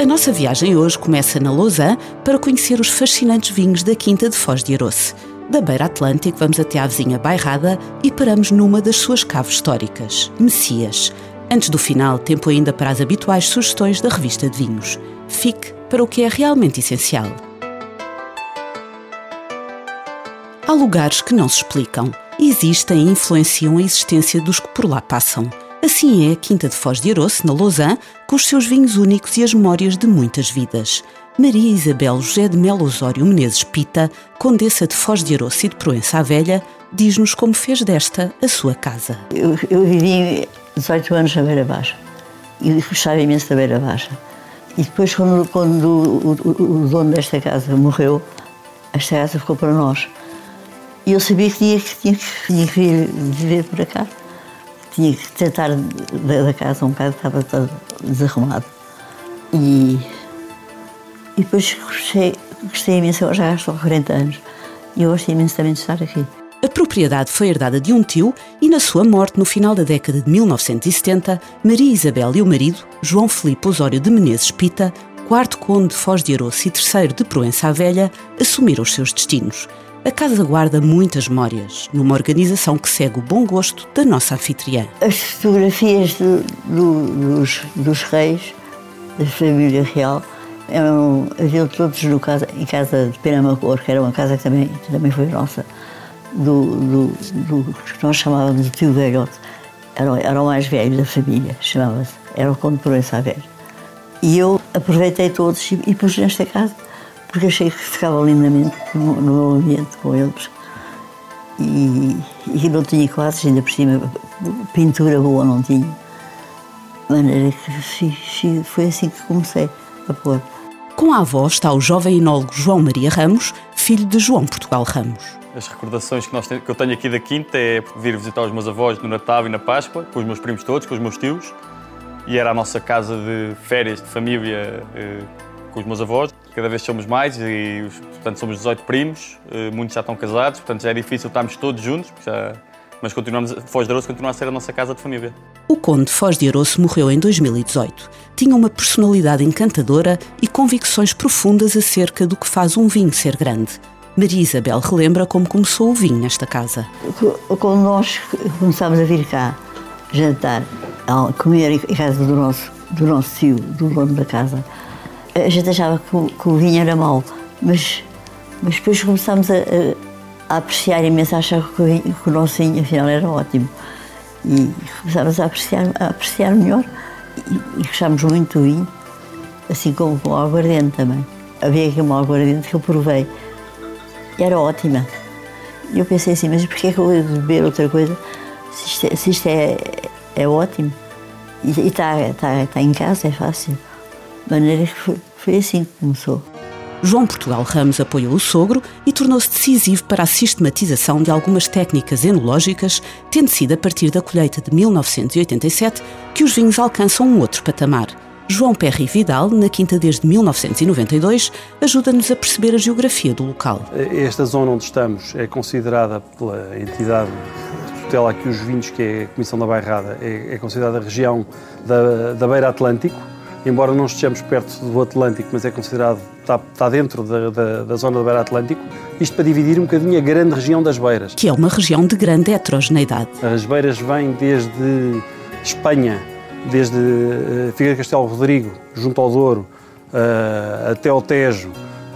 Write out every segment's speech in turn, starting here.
A nossa viagem hoje começa na Lausanne para conhecer os fascinantes vinhos da Quinta de Foz de Aroce. Da beira Atlântico vamos até à vizinha Bairrada e paramos numa das suas caves históricas, Messias. Antes do final, tempo ainda para as habituais sugestões da revista de vinhos. Fique para o que é realmente essencial. Há lugares que não se explicam. Existem e influenciam a existência dos que por lá passam. Assim é a Quinta de Foz de Aroce, na Lausanne, com os seus vinhos únicos e as memórias de muitas vidas. Maria Isabel José de Melo Osório Menezes Pita, condessa de Foz de Aroce e de Proença à Velha, diz-nos como fez desta a sua casa. Eu, eu vivi 18 anos na Beira Baixa e gostava imenso da Beira Baixa. E depois, quando, quando o, o, o, dono desta casa morreu, esta casa ficou para nós. E eu sabia que tinha que, tinha que vir viver para cá tinha que tentar da casa um bocado, estava todo desarrumado. E, e depois gostei, gostei imenso, eu já estou há 40 anos, e eu gostei imenso também de estar aqui. A propriedade foi herdada de um tio e, na sua morte, no final da década de 1970, Maria Isabel e o marido, João Felipe Osório de Menezes Pita, quarto conde de Foz de Aroce e terceiro de Proença à Velha, assumiram os seus destinos. A casa guarda muitas memórias, numa organização que segue o bom gosto da nossa anfitriã. As fotografias do, do, dos, dos, reis, da família real, haviam todos no casa, em casa de Penamacor, que era uma casa que também, também foi nossa, do, do, que nós chamávamos de tio velhote. Era, era o mais velho da família, chamava-se. Era o Conde Proença Velho. E eu aproveitei todos e, e pus nesta casa porque achei que ficava lindamente no, no meu ambiente com eles. E, e não tinha quadros, ainda por cima, pintura boa não tinha. De maneira que foi assim que comecei a pôr. Com a avó está o jovem enólogo João Maria Ramos, filho de João Portugal Ramos. As recordações que, nós, que eu tenho aqui da Quinta é vir visitar os meus avós no Natal e na Páscoa, com os meus primos todos, com os meus tios. E era a nossa casa de férias, de família, eh, com os meus avós. Cada vez somos mais e, portanto, somos 18 primos, eh, muitos já estão casados, portanto já é difícil estarmos todos juntos, já... mas continuamos, Foz de Aroço continua a ser a nossa casa de família. O Conde Foz de Aroço morreu em 2018. Tinha uma personalidade encantadora e convicções profundas acerca do que faz um vinho ser grande. Maria Isabel relembra como começou o vinho nesta casa. Quando nós começámos a vir cá jantar, comer em casa do nosso, do nosso tio, do dono da casa, a gente achava que o, que o vinho era mau, mas, mas depois começámos a, a, a apreciar imenso, a achar que o, vinho, que o nosso vinho afinal era ótimo. E começámos a apreciar, a apreciar melhor e, e gostámos muito do vinho, assim como com o aguardente também. Havia aqui uma aguardente que eu provei e era ótima. E eu pensei assim, mas porquê é que eu vou beber outra coisa se isto é, se isto é, é ótimo? E está tá, tá em casa, é fácil. De maneira que foi, foi assim que começou. João Portugal Ramos apoiou o sogro e tornou-se decisivo para a sistematização de algumas técnicas enológicas, tendo sido a partir da colheita de 1987 que os vinhos alcançam um outro patamar. João Perry Vidal, na Quinta desde 1992, ajuda-nos a perceber a geografia do local. Esta zona onde estamos é considerada pela entidade tutela aqui os vinhos, que é a Comissão da Bairrada, é, é considerada a região da, da Beira Atlântico embora não estejamos perto do Atlântico, mas é considerado, está, está dentro da, da, da, zona da beira Atlântico, isto para dividir um bocadinho a grande região das beiras. Que é uma região de grande heterogeneidade. As beiras vêm desde Espanha, desde uh, Figueira Castelo Rodrigo, junto ao Douro, uh, até ao Tejo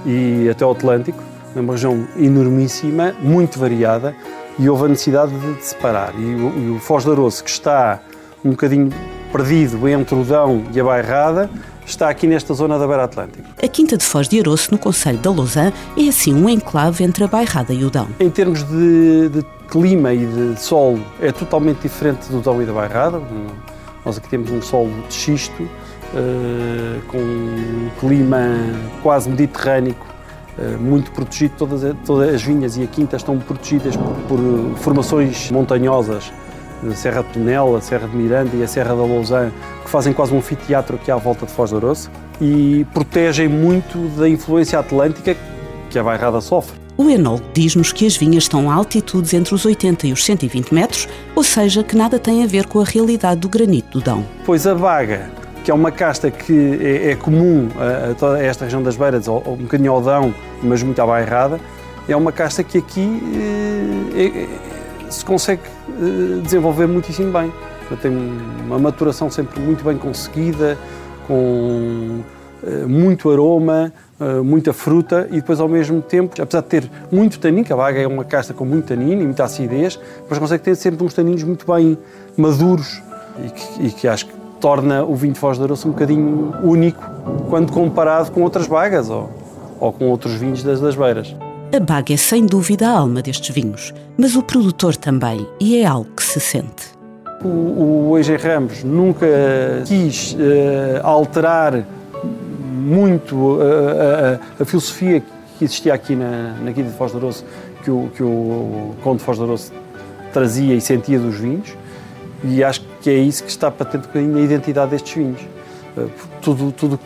e até ao Atlântico, é uma região enormíssima, muito variada, e houve a necessidade de, separar. E o, e o Foz de Aroço, que está um bocadinho perdido entre o Dão e a Bairrada, está aqui nesta zona da Beira Atlântica. A Quinta de Foz de Aroço, no Conselho da Lausanne, é assim um enclave entre a Bairrada e o Dão. Em termos de, de clima e de solo, é totalmente diferente do Dão e da Bairrada. Nós aqui temos um solo de xisto, uh, com um clima quase mediterrâneo muito protegido, todas, todas as vinhas e a quinta estão protegidas por, por formações montanhosas, a Serra de Tonela, a Serra de Miranda e a Serra da Lousã, que fazem quase um anfiteatro aqui à volta de Foz do Aroço e protegem muito da influência atlântica que a Bairrada sofre. O Enol diz-nos que as vinhas estão a altitudes entre os 80 e os 120 metros, ou seja, que nada tem a ver com a realidade do granito do Dão. Pois a vaga, que é uma casta que é, é comum a, a, toda esta região das Beiras, ou, ou um bocadinho ao Dão, mas muito à bairrada, é uma casta que aqui eh, é, é, se consegue eh, desenvolver muitíssimo bem. Tem uma maturação sempre muito bem conseguida, com eh, muito aroma, eh, muita fruta e depois ao mesmo tempo, apesar de ter muito tanino, a vaga é uma casta com muito tanino e muita acidez, mas consegue ter sempre uns taninos muito bem maduros e que, e que acho que torna o vinho de Foz de Aroço um bocadinho único quando comparado com outras bagas ou, ou com outros vinhos das, das beiras. A baga é sem dúvida a alma destes vinhos, mas o produtor também, e é algo que se sente. O, o EG Ramos nunca quis uh, alterar muito a, a, a, filosofia que existia aqui na, na Quinta de Foz de Aroço, que o, que o Conde de Foz de Aroço trazia e sentia dos vinhos, e acho que é isso que está patente um bocadinho na identidade destes vinhos. Eh, tudo, tudo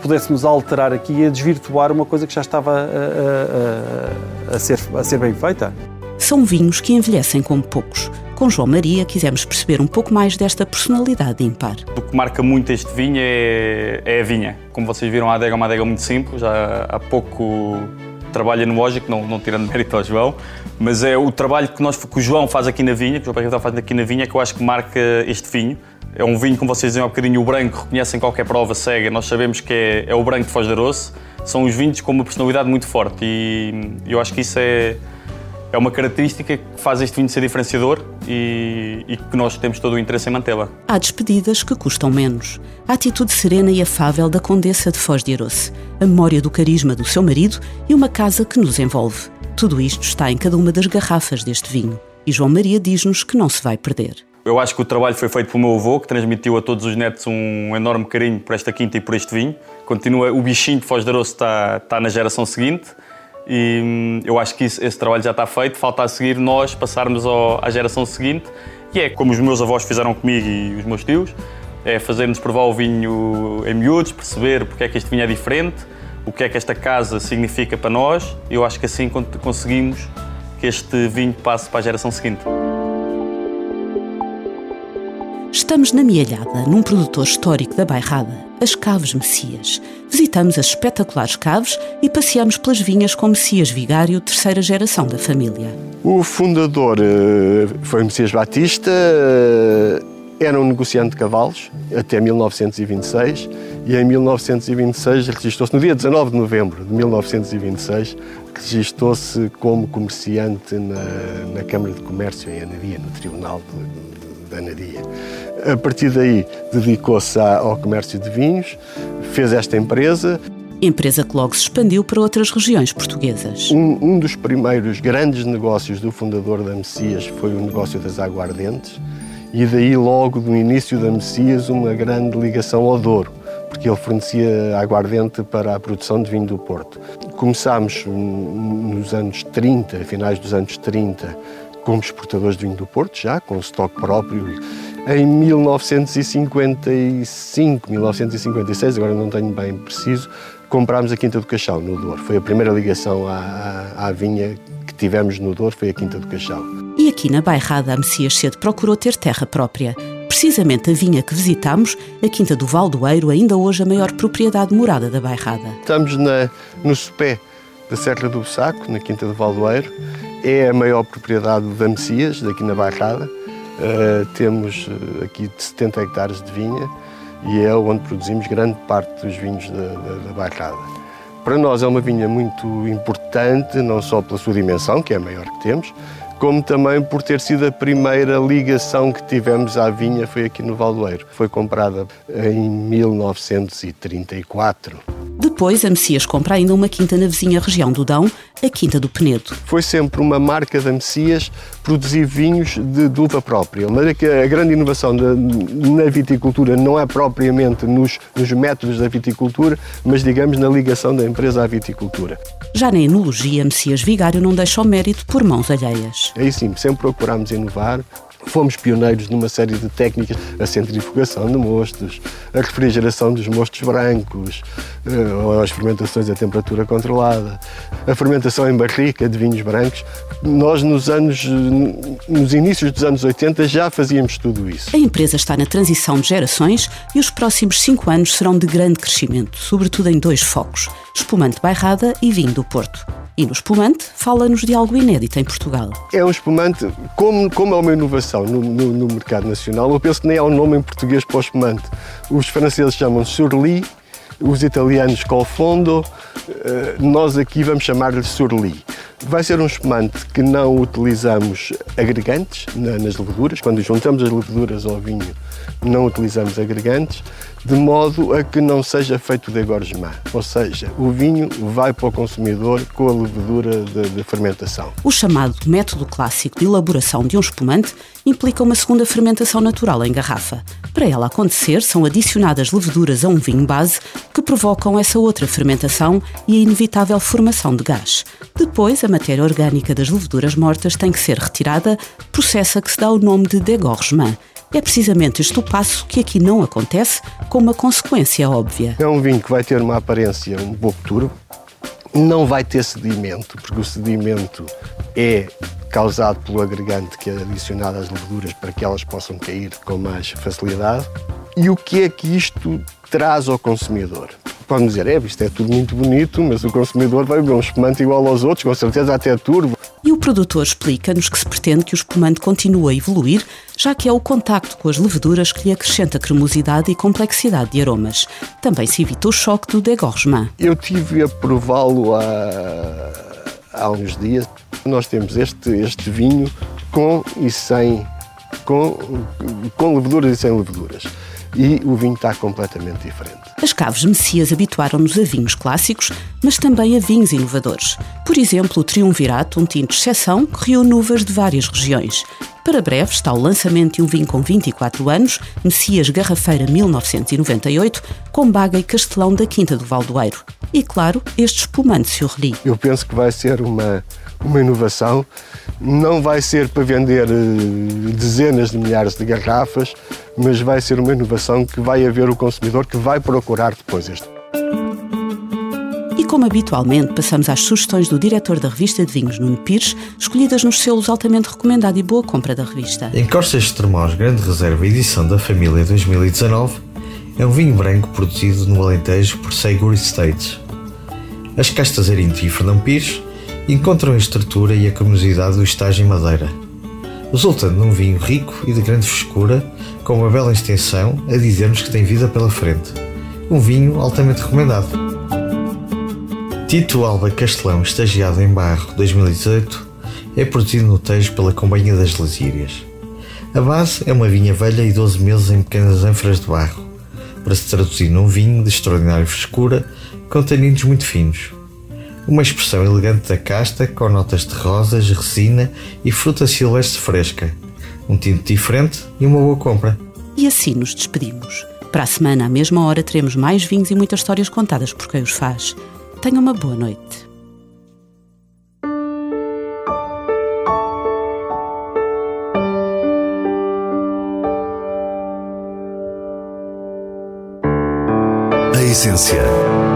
pudéssemos alterar aqui e desvirtuar uma coisa que já estava a, a, a, ser, a ser bem feita. São vinhos que envelhecem como poucos. Com João Maria quisemos perceber um pouco mais desta personalidade impar. O que marca muito este vinho é, é a vinha. Como vocês viram, a adega é uma adega muito simples, há, há pouco trabalho enológico, não, não tirando mérito ao João, mas é o trabalho que, nós, que o João faz aqui na vinha, que o João está fazendo aqui na vinha, que eu acho que marca este vinho. É um vinho, como vocês dizem há um bocadinho, o branco, reconhecem qualquer prova cega, nós sabemos que é, é o branco de Foz de Aroço. São os vinhos com uma personalidade muito forte e eu acho que isso é, é uma característica que faz este vinho ser diferenciador e, e que nós temos todo o interesse em mantê-la. Há despedidas que custam menos. A atitude serena e afável da Condessa de Foz de Aroce, a memória do carisma do seu marido e uma casa que nos envolve. Tudo isto está em cada uma das garrafas deste vinho. E João Maria diz-nos que não se vai perder. Eu acho que o trabalho foi feito pelo meu avô, que transmitiu a todos os netos um enorme carinho por esta quinta e por este vinho. Continua, o bichinho de Foz de Aroço está, está na geração seguinte e hum, eu acho que isso, esse trabalho já está feito. Falta a seguir nós passarmos ao, à geração seguinte, e é como os meus avós fizeram comigo e os meus tios, é fazer-nos provar o vinho em miúdos, perceber porque é que este vinho é diferente, o que é que esta casa significa para nós. Eu acho que assim conseguimos que este vinho passe para a geração seguinte. Estamos na Mialhada, num produtor histórico da Bairrada, as Caves Messias. Visitamos as espetaculares caves e passeamos pelas vinhas com Messias Vigário, terceira geração da família. O fundador eh, foi Messias Batista, eh, era um negociante de cavalos até 1926 e em 1926 registrou-se, no dia 19 de novembro de 1926, registrou-se como comerciante na, na Câmara de Comércio em Anadia, no Tribunal de, de, A partir daí dedicou-se ao comércio de vinhos, fez esta empresa. Empresa que logo se expandiu para outras regiões portuguesas. Um, um dos primeiros grandes negócios do fundador da Messias foi o negócio das aguardentes e daí logo no início da Messias uma grande ligação ao Douro, porque ele fornecia aguardente para a produção de vinho do Porto. Começámos nos anos 30, finais dos anos 30, como exportadores de vinho do Porto, já com estoque próprio em 1955, 1956, agora não tenho bem preciso, comprámos a Quinta do Cachau, no Douro. Foi a primeira ligação à, à, à vinha que tivemos no Douro, foi a Quinta do Cachau. E aqui na Bairrada, a Messias Cedo procurou ter terra própria. Precisamente a vinha que visitámos, a Quinta do Valdoeiro, ainda hoje a maior propriedade morada da Bairrada. Estamos na, no sopé da Serra do Saco, na Quinta do Valdoeiro. É a maior propriedade da Messias, daqui na Bairrada. Uh, temos uh, aqui 70 hectares de vinha e é onde produzimos grande parte dos vinhos da, da, da Bairrada. Para nós é uma vinha muito importante, não só pela sua dimensão, que é a maior que temos, como também por ter sido a primeira ligação que tivemos à vinha, foi aqui no Valdoeiro. Foi comprada em 1934 Depois, a Messias compra ainda uma quinta na vizinha região do Dão, a Quinta do Penedo. Foi sempre uma marca da Messias produzir vinhos de, de uva própria. Mas que a grande inovação da, na viticultura não é propriamente nos, nos métodos da viticultura, mas digamos na ligação da empresa à viticultura. Já na enologia, Messias Vigário não deixa o mérito por mãos alheias. Aí sim, sempre procuramos inovar, Fomos pioneiros numa série de técnicas, a centrifugação de mostos, a refrigeração dos mostos brancos, eh, as fermentações a temperatura controlada, a fermentação em barrica de vinhos brancos. Nós, nos anos, nos inícios dos anos 80, já fazíamos tudo isso. A empresa está na transição de gerações e os próximos cinco anos serão de grande crescimento, sobretudo em dois focos: espumante bairrada e vinho do Porto. E no espumante, fala-nos de algo inédito em Portugal. É um espumante, como, como é uma inovação no, no, no mercado nacional, eu penso que nem há um nome em português para o espumante. Os franceses chamam Surly, os italianos Colfondo, eh, nós aqui vamos chamar-lhe Surly. Vai ser um espumante que não utilizamos agregantes nas leveduras. Quando juntamos as leveduras ao vinho, não utilizamos agregantes de modo a que não seja feito de engorgement, ou seja, o vinho vai para o consumidor com a levedura de, de fermentação. O chamado método clássico de elaboração de um espumante implica uma segunda fermentação natural em garrafa. Para ela acontecer, são adicionadas leveduras a um vinho base que provocam essa outra fermentação e a inevitável formação de gás. Depois, a matéria orgânica das leveduras mortas tem que ser retirada, processo a que se dá o nome de dégorgement é precisamente este o passo que aqui não acontece, com uma consequência óbvia. É um vinho que vai ter uma aparência um pouco turvo, não vai ter sedimento, porque o sedimento é causado pelo agregante que é adicionado às leveduras para que elas possam cair com mais facilidade. E o que é que isto traz ao consumidor? Podem dizer, é, isto é tudo muito bonito, mas o consumidor vai beber um espumante igual aos outros, com certeza até turbo. E o produtor explica-nos que se pretende que o espumante continue a evoluir, já que é o contacto com as leveduras que lhe acrescenta cremosidade e complexidade de aromas. Também se evita o choque do dégorgement. Eu tive a prová-lo há, há uns dias. Nós temos este, este vinho com e sem, com, com leveduras e sem leveduras e o vinho está completamente diferente. As Caves Messias habituaram-nos a vinhos clássicos, mas também a vinhos inovadores. Por exemplo, o Triunvirato, um tinto de exceção que reúne uvas de várias regiões. Para breve está o lançamento de um vinho com 24 anos, Messias Garrafeira 1998, com baga e castelão da Quinta do Valdoeiro. E claro, este espumante Surly. Eu penso que vai ser uma, uma inovação. Não vai ser para vender eh, dezenas de milhares de garrafas, mas vai ser uma inovação que vai haver o consumidor que vai procurar depois este. E como habitualmente, passamos às sugestões do diretor da revista de vinhos, Nuno Pires, escolhidas nos selos altamente recomendado e boa compra da revista. Em Costas de Tremós, Grande Reserva, edição da família 2019, é um vinho branco produzido no Alentejo por Segur Estates. As castas Arinto e Fernão Pires encontram a estrutura e a cremosidade do estágio em madeira, resultando num vinho rico e de grande frescura, com uma bela extensão, a dizer-nos que tem vida pela frente. Um vinho altamente recomendado. Tito Alba Castelão, estagiado em Barro 2018, é produzido no Tejo pela Companhia das Lasírias. A base é uma vinha velha e 12 meses em pequenas ânforas de barro, para se traduzir num vinho de extraordinária frescura, com taninos muito finos. Uma expressão elegante da casta com notas de rosas, resina e fruta silvestre fresca. Um tinto diferente e uma boa compra. E assim nos despedimos. Para a semana, à mesma hora, teremos mais vinhos e muitas histórias contadas por quem os faz. Tenha uma boa noite. A essência.